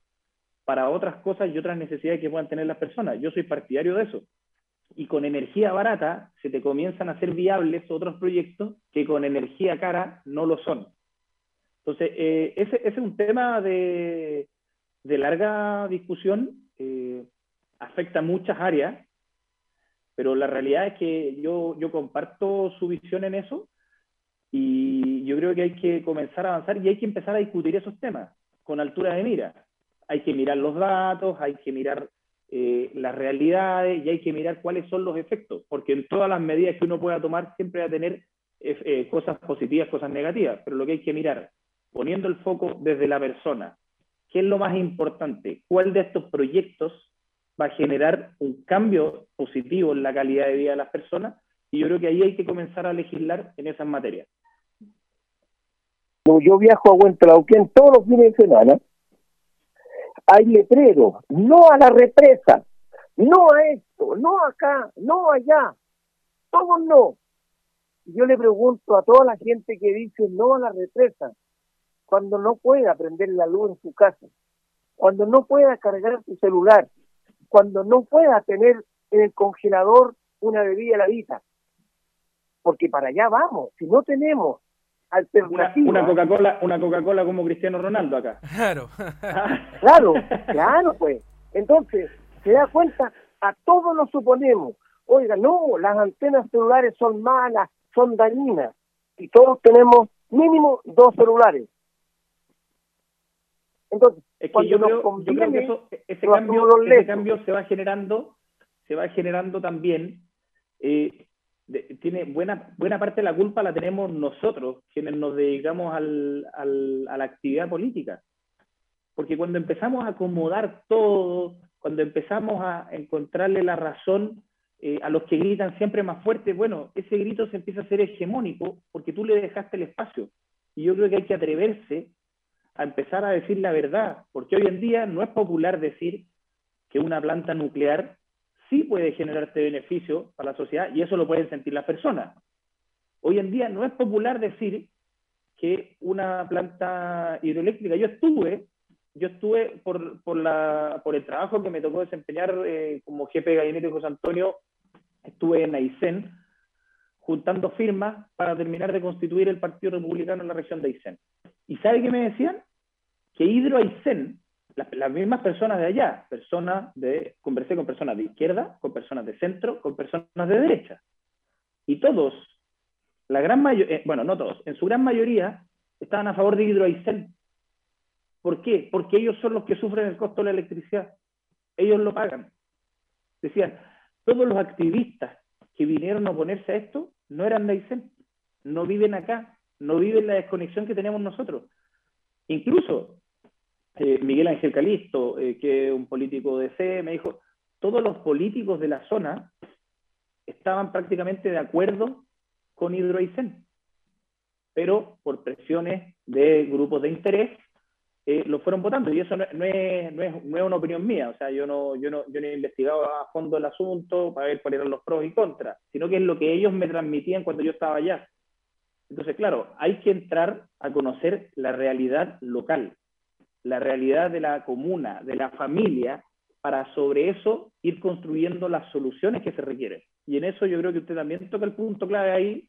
para otras cosas y otras necesidades que puedan tener las personas. Yo soy partidario de eso. Y con energía barata se te comienzan a hacer viables otros proyectos que con energía cara no lo son. Entonces, eh, ese es un tema de, larga discusión, eh, afecta muchas áreas, pero la realidad es que yo, yo comparto su visión en eso y yo creo que hay que comenzar a avanzar y hay que empezar a discutir esos temas con altura de mira. Hay que mirar los datos, hay que mirar eh, las realidades y hay que mirar cuáles son los efectos, porque en todas las medidas que uno pueda tomar siempre va a tener eh, cosas positivas, cosas negativas, pero lo que hay que mirar, poniendo el foco desde la persona, ¿Qué es lo más importante? ¿Cuál de estos proyectos va a generar un cambio positivo en la calidad de vida de las personas? Y yo creo que ahí hay que comenzar a legislar en esas materias. Yo viajo a Huentelauquén todos los fines de semana. Hay letreros, no a la represa, no a esto, no acá, no allá, todos no. Yo le pregunto a toda la gente que dice no a la represa, cuando no pueda prender la luz en su casa, cuando no pueda cargar su celular, cuando no pueda tener en el congelador una bebida vida, Porque para allá vamos, si no tenemos alternativa. Una, Coca-Cola, una Coca-Cola como Cristiano Ronaldo acá. Claro. claro, claro, pues. Entonces, se da cuenta, a todos nos suponemos, oiga, no, las antenas celulares son malas, son dañinas, y todos tenemos mínimo dos celulares Entonces, es que yo creo, que ese, cambio, ese cambio se va generando, se va generando también, eh, tiene buena, buena parte de la culpa la tenemos nosotros, quienes nos dedicamos al, a la actividad política. Porque cuando empezamos a acomodar todo, cuando empezamos a encontrarle la razón eh, a los que gritan siempre más fuerte, bueno, ese grito se empieza a ser hegemónico porque tú le dejaste el espacio. Y yo creo que hay que atreverse a empezar a decir la verdad, porque hoy en día no es popular decir que una planta nuclear sí puede generarte beneficio para la sociedad y eso lo pueden sentir las personas. Hoy en día no es popular decir que una planta hidroeléctrica, yo estuve, yo estuve por, por, la, por el trabajo que me tocó desempeñar eh, como jefe de gabinete de José Antonio, estuve en Aysén, juntando firmas para terminar de constituir el Partido Republicano en la región de Aysén. ¿Y sabe qué me decían? Que Hidro Aysén las, mismas personas de allá, personas de, conversé con personas de izquierda, con personas de centro, con personas de derecha. Y todos, la gran mayoría, eh, bueno, no todos, en su gran mayoría estaban a favor de Hidroaicén. ¿Por qué? Porque ellos son los que sufren el costo de la electricidad. Ellos lo pagan. Decían, todos los activistas que vinieron a oponerse a esto no eran de Aysén, no viven acá, no viven la desconexión que tenemos nosotros. Incluso eh, Miguel Ángel Calisto, eh, que es un político de C, me dijo, todos los políticos de la zona estaban prácticamente de acuerdo con Hidroaicén, pero por presiones de grupos de interés eh, lo fueron votando. Y eso no, es, no, es, no, es, una opinión mía, o sea, yo no, yo, no, yo no he investigado a fondo el asunto para ver cuáles eran los pros y contras, sino que es lo que ellos me transmitían cuando yo estaba allá. Entonces, claro, hay que entrar a conocer la realidad local, la realidad de la comuna, de la familia, para sobre eso ir construyendo las soluciones que se requieren. Y en eso yo creo que usted también toca el punto clave ahí,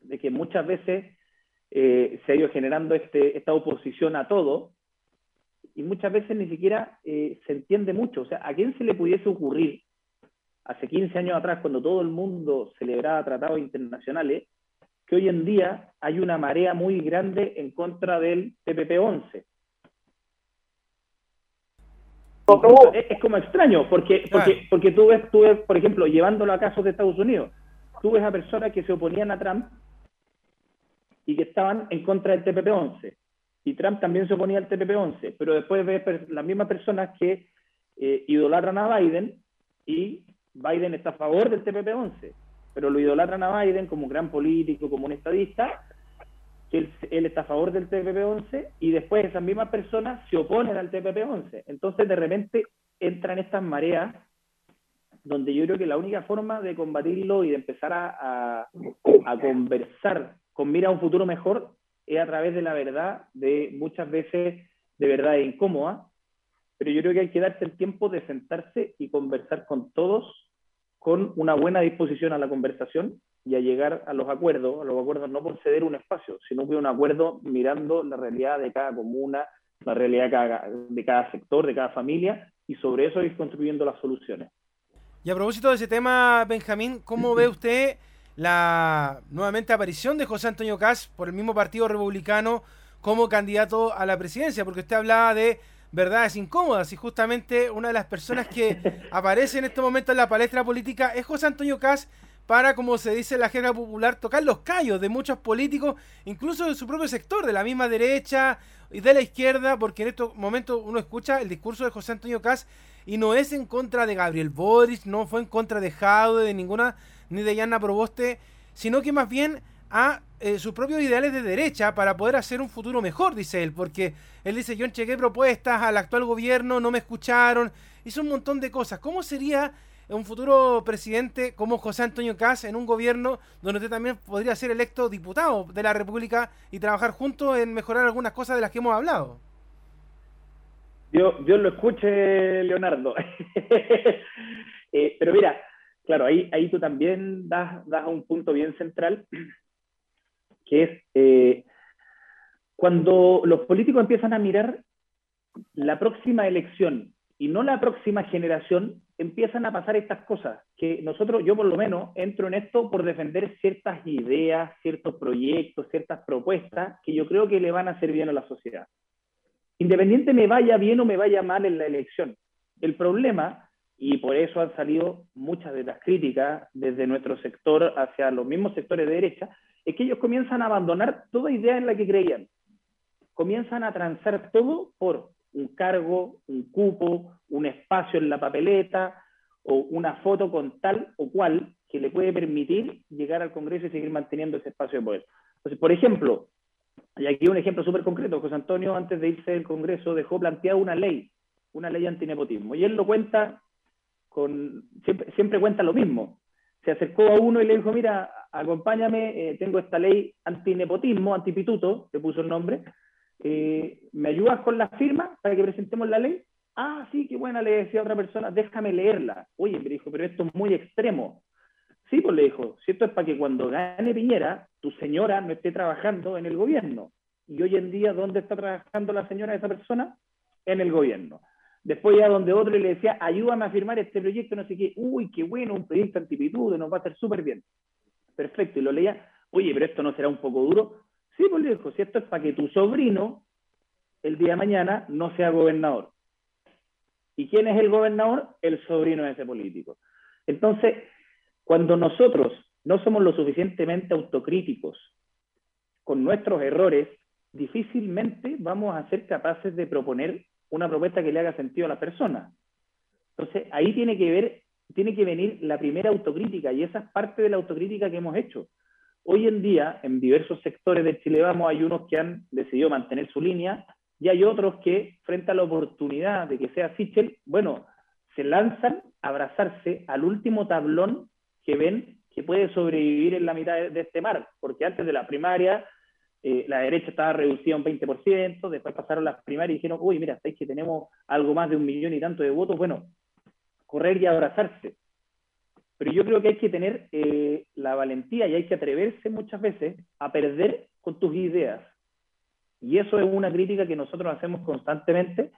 de que muchas veces eh, se ha ido generando este, esta oposición a todo, y muchas veces ni siquiera eh, se entiende mucho. O sea, ¿a quién se le pudiese ocurrir hace 15 años atrás, cuando todo el mundo celebraba tratados internacionales, que hoy en día hay una marea muy grande en contra del TPP-11? Es, como extraño, porque, porque, porque tú, ves, tú ves, por ejemplo, llevándolo a casos de Estados Unidos, tú ves a personas que se oponían a Trump y que estaban en contra del TPP-11. Y Trump también se oponía al TPP-11, pero después ves las mismas personas que eh, idolatran a Biden y Biden está a favor del TPP-11, pero lo idolatran a Biden como un gran político, como un estadista, él, está a favor del TPP-11 y después esas mismas personas se oponen al TPP-11. Entonces, de repente, entran estas mareas donde yo creo que la única forma de combatirlo y de empezar a, conversar con mira a un futuro mejor es a través de la verdad, de muchas veces de verdad incómoda, pero yo creo que hay que darse el tiempo de sentarse y conversar con todos con una buena disposición a la conversación y a llegar a los acuerdos, a los acuerdos no por ceder un espacio, sino que un acuerdo mirando la realidad de cada comuna, la realidad de cada, de cada sector, de cada familia, y sobre eso ir construyendo las soluciones. Y a propósito de ese tema, Benjamín, ¿cómo ve usted la nuevamente aparición de José Antonio Caz por el mismo Partido Republicano como candidato a la presidencia? Porque usted hablaba de verdades incómodas y justamente una de las personas que aparece en este momento en la palestra política es José Antonio Caz para, como se dice en la jerga popular, tocar los callos de muchos políticos, incluso de su propio sector, de la misma derecha y de la izquierda, porque en estos momentos uno escucha el discurso de José Antonio Caz y no es en contra de Gabriel Boris, no fue en contra de Jaude, de ninguna, ni de Yana Proboste, sino que más bien a eh, sus propios ideales de derecha para poder hacer un futuro mejor, dice él, porque él dice, yo chequé propuestas al actual gobierno, no me escucharon, hizo un montón de cosas. ¿Cómo sería un futuro presidente como José Antonio Caz en un gobierno donde usted también podría ser electo diputado de la República y trabajar juntos en mejorar algunas cosas de las que hemos hablado. Dios, Dios lo escuche, Leonardo. Eh, pero mira, claro, ahí, ahí tú también das, das un punto bien central, que es eh, cuando los políticos empiezan a mirar la próxima elección y no la próxima generación, empiezan a pasar estas cosas, que nosotros, yo por lo menos, entro en esto por defender ciertas ideas, ciertos proyectos, ciertas propuestas que yo creo que le van a hacer bien a la sociedad. independiente me vaya bien o me vaya mal en la elección. El problema, y por eso han salido muchas de las críticas desde nuestro sector hacia los mismos sectores de derecha, es que ellos comienzan a abandonar toda idea en la que creían. Comienzan a transar todo por un cargo, un cupo, un espacio en la papeleta o una foto con tal o cual que le puede permitir llegar al Congreso y seguir manteniendo ese espacio de poder. Entonces, por ejemplo, y aquí un ejemplo súper concreto, José Antonio antes de irse del Congreso dejó planteada una ley, una ley antinepotismo, y él lo cuenta con, siempre, cuenta lo mismo. Se acercó a uno y le dijo, mira, acompáñame, eh, tengo esta ley antinepotismo, antipituto, le puso el nombre, eh, ¿me ayudas con la firma para que presentemos la ley? Ah, sí, qué buena, le decía a otra persona, déjame leerla. Oye, me dijo, pero esto es muy extremo. Sí, pues le dijo, si esto es para que cuando gane Piñera, tu señora no esté trabajando en el gobierno. Y hoy en día, ¿dónde está trabajando la señora de esa persona? En el gobierno. Después ya donde otro le decía, ayúdame a firmar este proyecto, no sé qué, uy, qué bueno, un proyecto antipitudo, nos va a hacer súper bien. Perfecto, y lo leía, oye, pero esto no será un poco duro. Sí, pues le si esto es para que tu sobrino, el día de mañana, no sea gobernador. ¿Y quién es el gobernador? El sobrino de ese político. Entonces, cuando nosotros no somos lo suficientemente autocríticos con nuestros errores, difícilmente vamos a ser capaces de proponer una propuesta que le haga sentido a la persona. Entonces, ahí tiene que ver, tiene que venir la primera autocrítica y esa es parte de la autocrítica que hemos hecho. Hoy en día, en diversos sectores de Chile Vamos, hay unos que han decidido mantener su línea y hay otros que, frente a la oportunidad de que sea Sichel, bueno, se lanzan a abrazarse al último tablón que ven que puede sobrevivir en la mitad de, este mar, porque antes de la primaria eh, la derecha estaba reducida un 20%, después pasaron las primarias y dijeron, uy, mira, estáis que tenemos algo más de un millón y tanto de votos, bueno, correr y abrazarse. Pero yo creo que hay que tener eh, la valentía y hay que atreverse muchas veces a perder con tus ideas. Y eso es una crítica que nosotros hacemos constantemente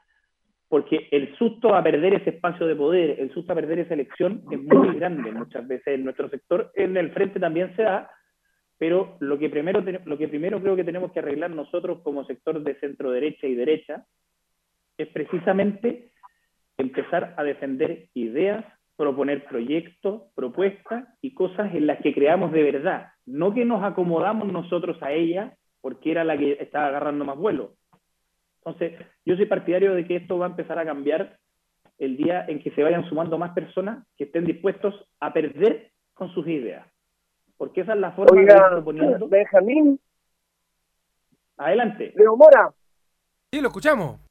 porque el susto a perder ese espacio de poder, el susto a perder esa elección es muy grande muchas veces en nuestro sector. En el frente también se da, pero lo que primero, lo que primero creo que tenemos que arreglar nosotros como sector de centro derecha y derecha es precisamente empezar a defender ideas, proponer proyectos, propuestas y cosas en las que creamos de verdad, no que nos acomodamos nosotros a ella porque era la que estaba agarrando más vuelo, entonces, yo soy partidario de que esto va a empezar a cambiar el día en que se vayan sumando más personas que estén dispuestos a perder con sus ideas. Porque esa es la forma de ir proponiendo. Benjamín. Adelante. Leo Mora. Sí, lo escuchamos.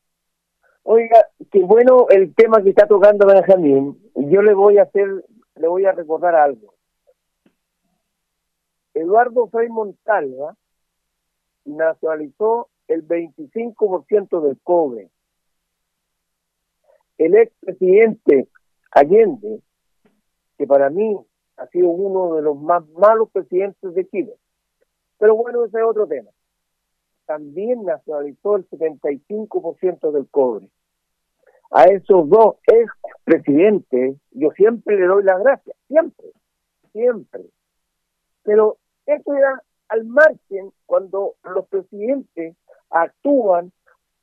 Oiga, qué bueno el tema que está tocando Benjamín. Yo le voy a hacer, le voy a recordar algo. Eduardo Frei Montalva nacionalizó el 25% del cobre. El expresidente Allende, que para mí ha sido uno de los más malos presidentes de Chile, pero bueno, ese es otro tema. También nacionalizó el 75% del cobre. A esos dos expresidentes yo siempre le doy las gracias, siempre, siempre. Pero eso era al margen cuando los presidentes actúan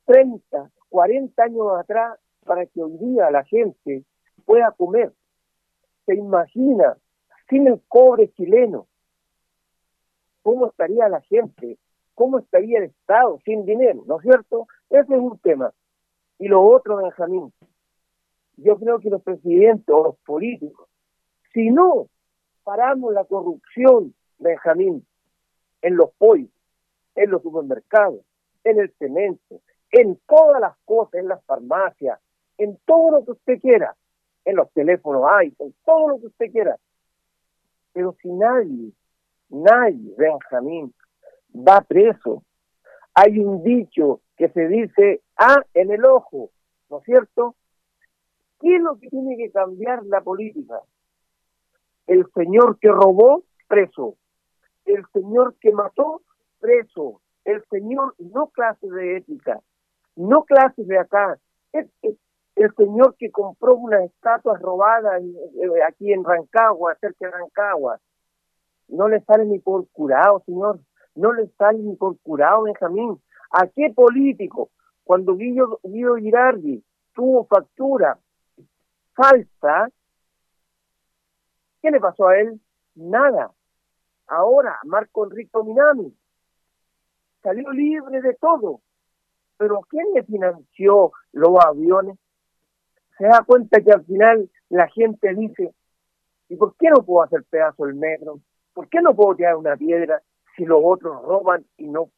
30, 40 años atrás para que hoy día la gente pueda comer. ¿Se imagina sin el cobre chileno? ¿Cómo estaría la gente? ¿Cómo estaría el Estado sin dinero? ¿No es cierto? Ese es un tema. Y lo otro, Benjamín, yo creo que los presidentes o los políticos, si no paramos la corrupción, Benjamín, en los pollos, en los supermercados, en el cemento, en todas las cosas, en las farmacias, en todo lo que usted quiera, en los teléfonos hay, en todo lo que usted quiera. Pero si nadie, nadie, Benjamín, va preso, hay un dicho que se dice, ah, en el ojo, ¿no es cierto? ¿Qué es lo que tiene que cambiar la política? El señor que robó, preso. El señor que mató, preso el señor, no clases de ética, no clases de acá, el señor que compró unas estatuas robadas eh, aquí en Rancagua, cerca de Rancagua, no le sale ni por curado, señor, no le sale ni por curado, Benjamín. ¿A qué político Cuando Guido, Guido Girardi tuvo factura falsa, ¿qué le pasó a él? Nada. Ahora, Marco Enrique Minami salió libre de todo. Pero ¿quién le financió los aviones? Se da cuenta que al final la gente dice, ¿y por qué no puedo hacer pedazo el metro? ¿Por qué no puedo tirar una piedra si los otros roban y no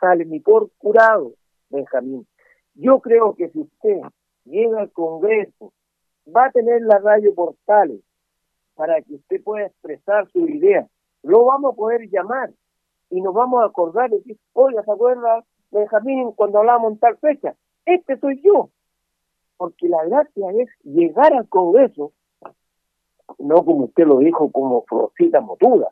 sale ni por curado, Benjamín? Yo creo que si usted llega al Congreso, va a tener la radio portales para que usted pueda expresar su idea. Lo vamos a poder llamar y nos vamos a acordar y decir, oiga, ¿se acuerda, Benjamín, cuando hablábamos en tal fecha? Este soy yo. Porque la gracia es llegar al Congreso, no como usted lo dijo, como Florcita Motuda.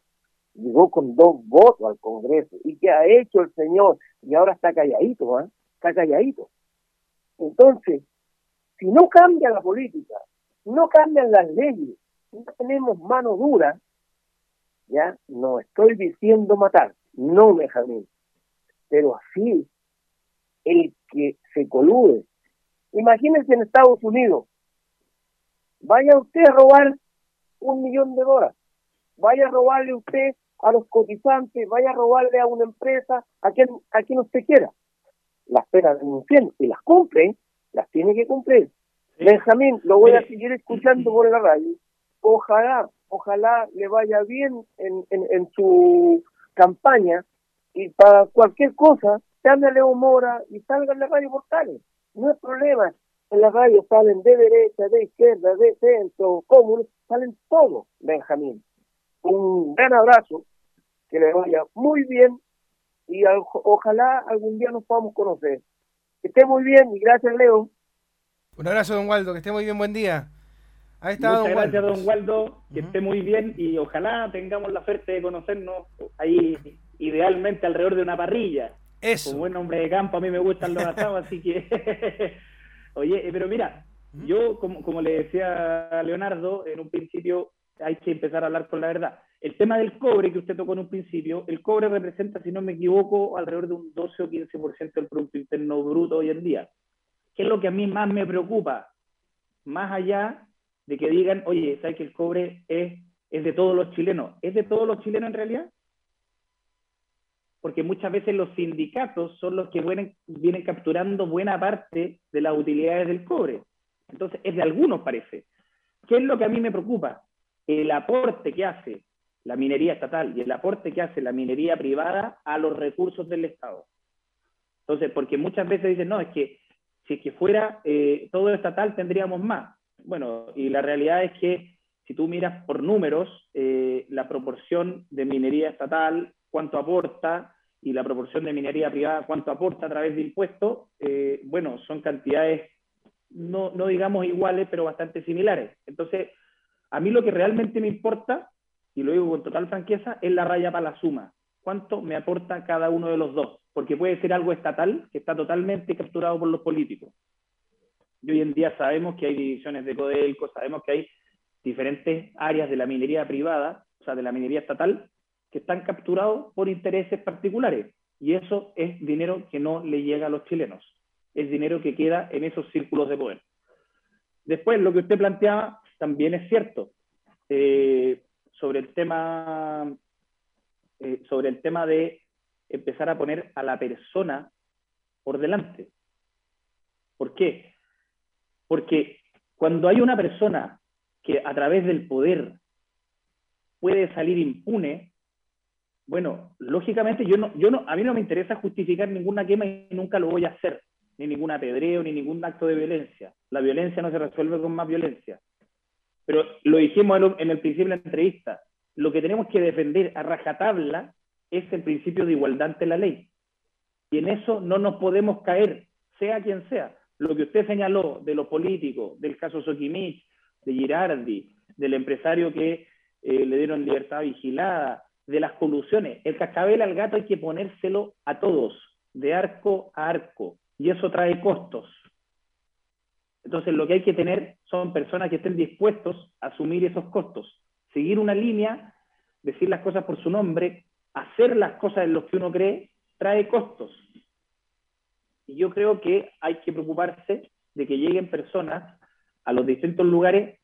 Llegó con dos votos al Congreso. ¿Y qué ha hecho el señor? Y ahora está calladito, ¿eh? Está calladito. Entonces, si no cambia la política, no cambian las leyes, no tenemos mano dura, ya no estoy diciendo matar, no Benjamín, pero así el que se colude. Imagínense en Estados Unidos, vaya usted a robar un millón de dólares, vaya a robarle usted a los cotizantes, vaya a robarle a una empresa, a quien, a quien usted quiera. Las penas denuncian y las cumple, las tiene que cumplir. Benjamín, lo voy a seguir escuchando por la radio. Ojalá, ojalá le vaya bien en, en, en su campaña y para cualquier cosa, llame a Leo Mora y salga en la radio portales. No hay problema. En la radio salen de derecha, de izquierda, de centro, común, salen todos, Benjamín. Un gran abrazo, que le vaya muy bien y ojalá algún día nos podamos conocer. Que esté muy bien y gracias, Leo. Un abrazo, don Waldo, que esté muy bien, buen día. Ahí está, Muchas gracias, don Waldo, que esté muy bien y ojalá tengamos la suerte de conocernos ahí, idealmente alrededor de una parrilla. Eso. Como buen hombre de campo, a mí me gustan los asados, así que. Oye, eh, pero mira, yo, como, como le decía a Leonardo, en un principio hay que empezar a hablar con la verdad. El tema del cobre que usted tocó en un principio, el cobre representa, si no me equivoco, alrededor de un 12 o 15% del Producto Interno Bruto hoy en día. ¿Qué es lo que a mí más me preocupa? Más allá de que digan, oye, ¿sabes que el cobre es, es de todos los chilenos? ¿Es de todos los chilenos en realidad? Porque muchas veces los sindicatos son los que vienen, vienen capturando buena parte de las utilidades del cobre. Entonces, es de algunos, parece. ¿Qué es lo que a mí me preocupa? El aporte que hace la minería estatal y el aporte que hace la minería privada a los recursos del Estado. Entonces, porque muchas veces dicen, no, es que si es que fuera eh, todo estatal tendríamos más. Bueno, y la realidad es que si tú miras por números, eh, la proporción de minería estatal, cuánto aporta, y la proporción de minería privada, cuánto aporta a través de impuestos, eh, bueno, son cantidades no, no digamos iguales, pero bastante similares. Entonces, a mí lo que realmente me importa, y lo digo con total franqueza, es la raya para la suma. ¿Cuánto me aporta cada uno de los dos? porque puede ser algo estatal que está totalmente capturado por los políticos. Y hoy en día sabemos que hay divisiones de Codelco, sabemos que hay diferentes áreas de la minería privada, o sea, de la minería estatal, que están capturados por intereses particulares. Y eso es dinero que no le llega a los chilenos. Es dinero que queda en esos círculos de poder. Después, lo que usted planteaba también es cierto. Eh, sobre el tema eh, sobre el tema de empezar a poner a la persona por delante. ¿Por qué? Porque cuando hay una persona que a través del poder puede salir impune, bueno, lógicamente yo no, yo no, a mí no me interesa justificar ninguna quema y nunca lo voy a hacer, ni ningún apedreo, ni ningún acto de violencia. La violencia no se resuelve con más violencia. Pero lo dijimos en el principio de la entrevista, lo que tenemos que defender a rajatabla es el principio de igualdad ante la ley. Y en eso no nos podemos caer, sea quien sea. Lo que usted señaló de los políticos, del caso Soquimich, de Girardi, del empresario que eh, le dieron libertad vigilada, de las colusiones. El cascabel al gato hay que ponérselo a todos, de arco a arco, y eso trae costos. Entonces lo que hay que tener son personas que estén dispuestos a asumir esos costos, seguir una línea, decir las cosas por su nombre, hacer las cosas en lo que uno cree trae costos. Y yo creo que hay que preocuparse de que lleguen personas a los distintos lugares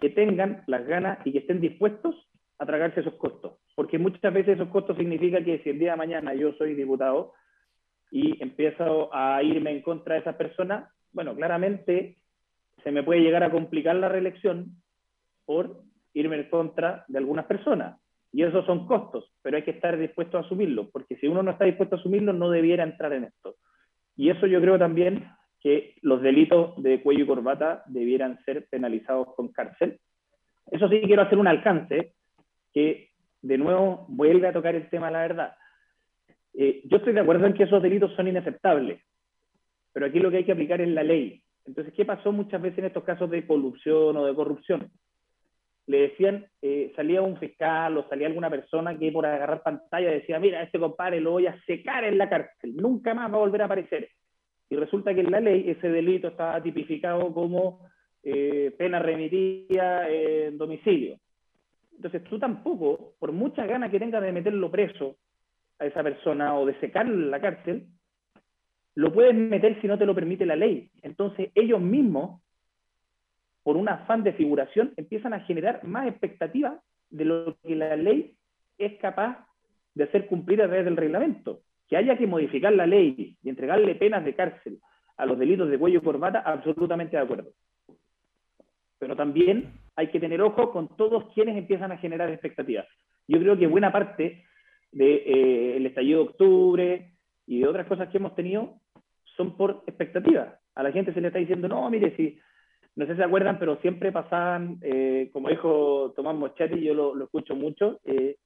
que tengan las ganas y que estén dispuestos a tragarse esos costos. Porque muchas veces esos costos significa que si el día de mañana yo soy diputado y empiezo a irme en contra de esas personas, bueno, claramente se me puede llegar a complicar la reelección por irme en contra de algunas personas. Y esos son costos, pero hay que estar dispuesto a asumirlos, porque si uno no está dispuesto a asumirlos, no debiera entrar en esto. Y eso yo creo también que los delitos de cuello y corbata debieran ser penalizados con cárcel. Eso sí, quiero hacer un alcance que, de nuevo, vuelve a tocar el tema de la verdad. Eh, yo estoy de acuerdo en que esos delitos son inaceptables, pero aquí lo que hay que aplicar es la ley. Entonces, ¿qué pasó muchas veces en estos casos de corrupción o de corrupción? le decían, eh, salía un fiscal o salía alguna persona que por agarrar pantalla decía, mira, este compadre lo voy a secar en la cárcel, nunca más va a volver a aparecer. Y resulta que en la ley ese delito estaba tipificado como eh, pena remitida en domicilio. Entonces tú tampoco, por muchas ganas que tengas de meterlo preso a esa persona o de secarlo en la cárcel, lo puedes meter si no te lo permite la ley. Entonces ellos mismos por un afán de figuración, empiezan a generar más expectativas de lo que la ley es capaz de hacer cumplir a través del reglamento. Que haya que modificar la ley y entregarle penas de cárcel a los delitos de cuello y corbata, absolutamente de acuerdo. Pero también hay que tener ojo con todos quienes empiezan a generar expectativas. Yo creo que buena parte del eh, estallido de octubre y de otras cosas que hemos tenido son por expectativas. A la gente se le está diciendo, no, mire, si no sé si se acuerdan, pero siempre pasaban, eh, como dijo Tomás Moschetti, yo lo, escucho mucho, eh,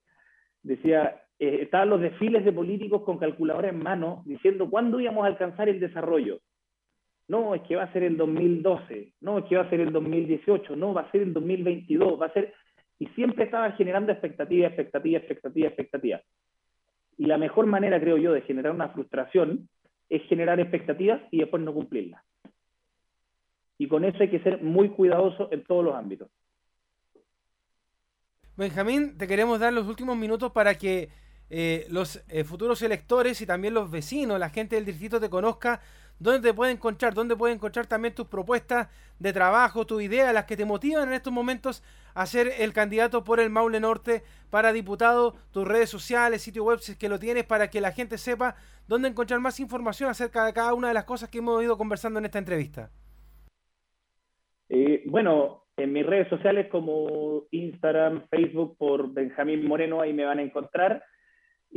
decía, eh, estaban los desfiles de políticos con calculadora en mano diciendo cuándo íbamos a alcanzar el desarrollo. No, es que va a ser el 2012, no, es que va a ser el 2018, no, va a ser el 2022, va a ser... Y siempre estaba generando expectativa, expectativa, expectativa, expectativa. Y la mejor manera, creo yo, de generar una frustración es generar expectativas y después no cumplirlas y con eso hay que ser muy cuidadoso en todos los ámbitos. Benjamín, te queremos dar los últimos minutos para que eh, los eh, futuros electores y también los vecinos, la gente del distrito te conozca, dónde te puede encontrar, dónde puede encontrar también tus propuestas de trabajo, tus ideas, las que te motivan en estos momentos a ser el candidato por el Maule Norte para diputado, tus redes sociales, sitio web, si es que lo tienes, para que la gente sepa dónde encontrar más información acerca de cada una de las cosas que hemos ido conversando en esta entrevista. Eh, bueno, en mis redes sociales como Instagram, Facebook por Benjamín Moreno, ahí me van a encontrar.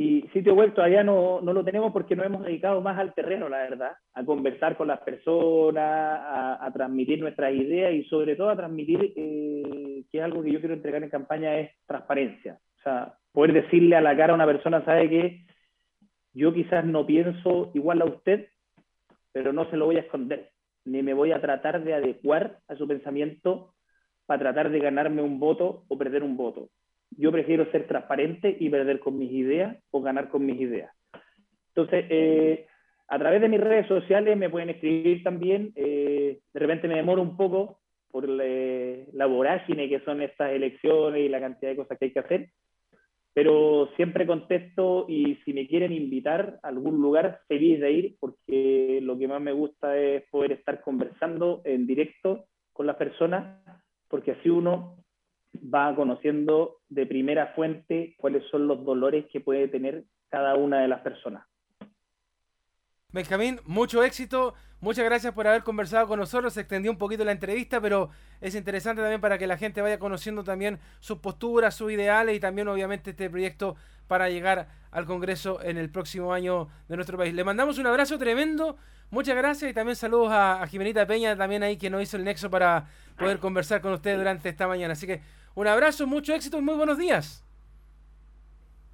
Y sitio web todavía no, no lo tenemos porque nos hemos dedicado más al terreno, la verdad, a conversar con las personas, a, transmitir nuestras ideas y sobre todo a transmitir, eh, que es algo que yo quiero entregar en campaña, es transparencia. O sea, poder decirle a la cara a una persona, sabe que yo quizás no pienso igual a usted, pero no se lo voy a esconder ni me voy a tratar de adecuar a su pensamiento para tratar de ganarme un voto o perder un voto. Yo prefiero ser transparente y perder con mis ideas o ganar con mis ideas. Entonces, eh, a través de mis redes sociales me pueden escribir también. Eh, de repente me demoro un poco por la vorágine que son estas elecciones y la cantidad de cosas que hay que hacer pero siempre contesto y si me quieren invitar a algún lugar, feliz de ir, porque lo que más me gusta es poder estar conversando en directo con las personas, porque así uno va conociendo de primera fuente cuáles son los dolores que puede tener cada una de las personas. Benjamín, mucho éxito. Muchas gracias por haber conversado con nosotros. Se extendió un poquito la entrevista, pero es interesante también para que la gente vaya conociendo también sus posturas, sus ideales y también obviamente este proyecto para llegar al Congreso en el próximo año de nuestro país. Le mandamos un abrazo tremendo. Muchas gracias y también saludos a, a Jimenita Peña también ahí que nos hizo el nexo para poder conversar con usted durante esta mañana. Así que un abrazo, mucho éxito y muy buenos días.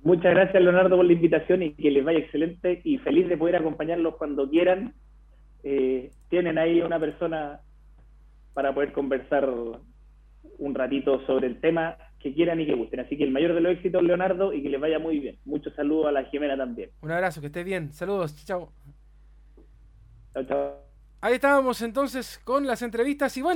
Muchas gracias, Leonardo, por la invitación y que les vaya excelente y feliz de poder acompañarlos cuando quieran. Eh, tienen ahí una persona para poder conversar un ratito sobre el tema que quieran y que gusten. Así que el mayor de los éxitos, Leonardo, y que les vaya muy bien. Muchos saludos a la Jimena también. Un abrazo, que esté bien. Saludos, chao. Chao, chao. Ahí estábamos entonces con las entrevistas y bueno.